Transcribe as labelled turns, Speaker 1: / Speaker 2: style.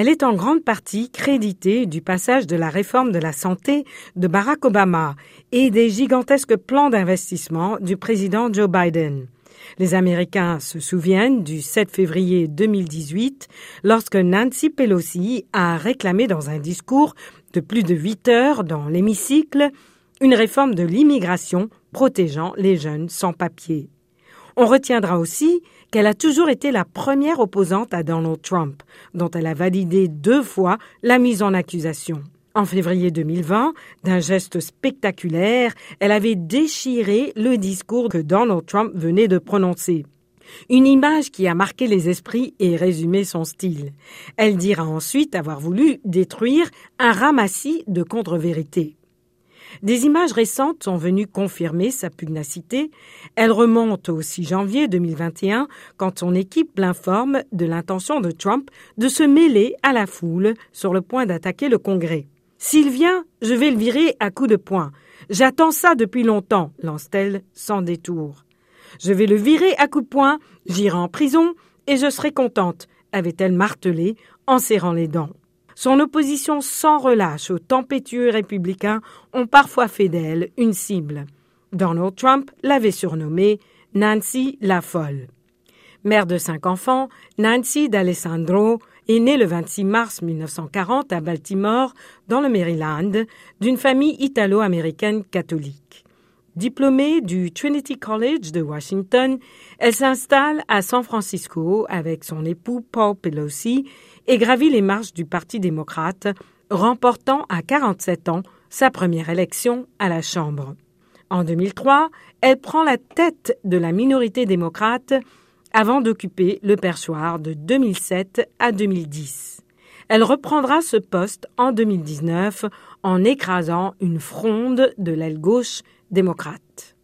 Speaker 1: Elle est en grande partie créditée du passage de la réforme de la santé de Barack Obama et des gigantesques plans d'investissement du président Joe Biden. Les Américains se souviennent du 7 février 2018 lorsque Nancy Pelosi a réclamé dans un discours de plus de huit heures dans l'hémicycle une réforme de l'immigration protégeant les jeunes sans papier. On retiendra aussi qu'elle a toujours été la première opposante à Donald Trump, dont elle a validé deux fois la mise en accusation. En février 2020, d'un geste spectaculaire, elle avait déchiré le discours que Donald Trump venait de prononcer. Une image qui a marqué les esprits et résumé son style. Elle dira ensuite avoir voulu détruire un ramassis de contre-vérités. Des images récentes sont venues confirmer sa pugnacité. Elle remonte au 6 janvier 2021 quand son équipe l'informe de l'intention de Trump de se mêler à la foule sur le point d'attaquer le Congrès. S'il vient, je vais le virer à coups de poing. J'attends ça depuis longtemps, lance-t-elle sans détour. Je vais le virer à coups de poing, j'irai en prison et je serai contente, avait-elle martelé en serrant les dents. Son opposition sans relâche aux tempétueux républicains ont parfois fait d'elle une cible. Donald Trump l'avait surnommée Nancy la folle. Mère de cinq enfants, Nancy D'Alessandro est née le 26 mars 1940 à Baltimore, dans le Maryland, d'une famille italo-américaine catholique. Diplômée du Trinity College de Washington, elle s'installe à San Francisco avec son époux Paul Pelosi et gravit les marches du Parti démocrate, remportant à 47 ans sa première élection à la Chambre. En 2003, elle prend la tête de la minorité démocrate avant d'occuper le perchoir de 2007 à 2010. Elle reprendra ce poste en 2019 en écrasant une fronde de l'aile gauche démocrate.